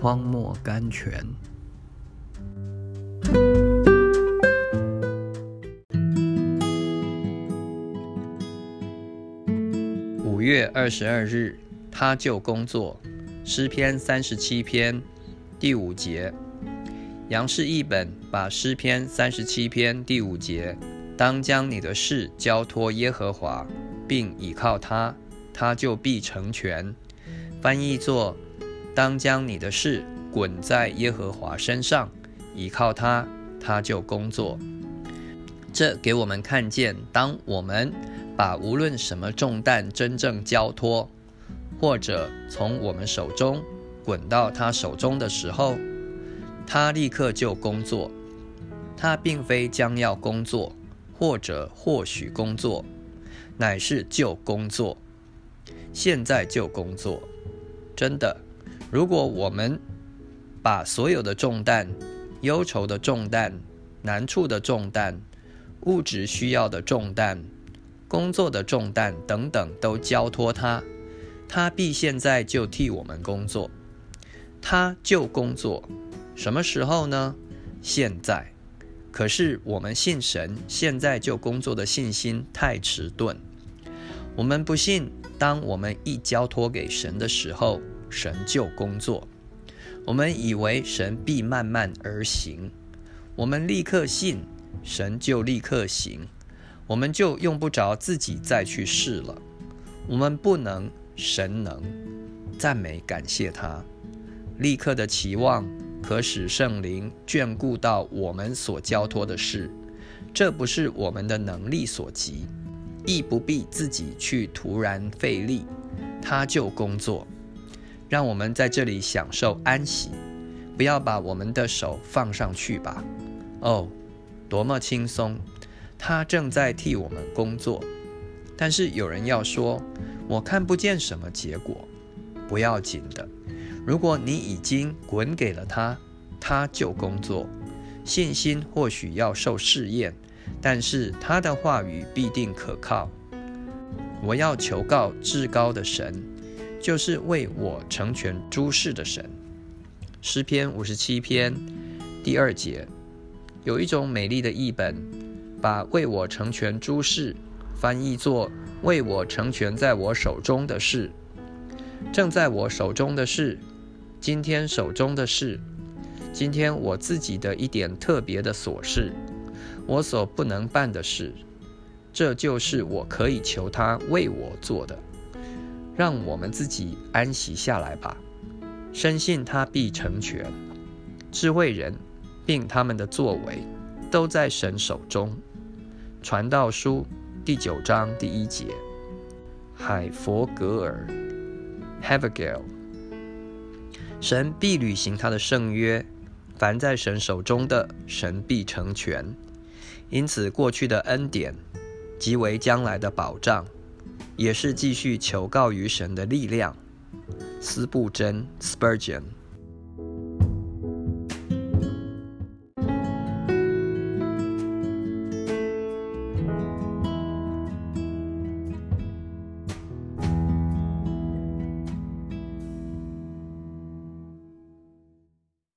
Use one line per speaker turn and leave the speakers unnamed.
荒漠甘泉。五月二十二日，他就工作。诗篇三十七篇第五节，杨氏译本把诗篇三十七篇第五节，当将你的事交托耶和华，并倚靠他，他就必成全。翻译作：当将你的事滚在耶和华身上，倚靠他，他就工作。这给我们看见，当我们把无论什么重担真正交托，或者从我们手中滚到他手中的时候，他立刻就工作。他并非将要工作，或者或许工作，乃是就工作。现在就工作。真的，如果我们把所有的重担、忧愁的重担、难处的重担、物质需要的重担、工作的重担等等都交托他。他必现在就替我们工作，他就工作，什么时候呢？现在。可是我们信神现在就工作的信心太迟钝，我们不信，当我们一交托给神的时候，神就工作。我们以为神必慢慢而行，我们立刻信，神就立刻行，我们就用不着自己再去试了。我们不能。神能赞美感谢他，立刻的期望可使圣灵眷顾到我们所交托的事，这不是我们的能力所及，亦不必自己去徒然费力，他就工作。让我们在这里享受安息，不要把我们的手放上去吧。哦，多么轻松！他正在替我们工作。但是有人要说。我看不见什么结果，不要紧的。如果你已经滚给了他，他就工作。信心或许要受试验，但是他的话语必定可靠。我要求告至高的神，就是为我成全诸事的神。诗篇五十七篇第二节，有一种美丽的译本，把为我成全诸事翻译作。为我成全在我手中的事，正在我手中的事，今天手中的事，今天我自己的一点特别的琐事，我所不能办的事，这就是我可以求他为我做的。让我们自己安息下来吧，深信他必成全。智慧人并他们的作为都在神手中。传道书。第九章第一节，海佛格尔 h a v a g a l 神必履行他的圣约，凡在神手中的，神必成全。因此，过去的恩典，即为将来的保障，也是继续求告于神的力量。斯布真 （Spurgeon）。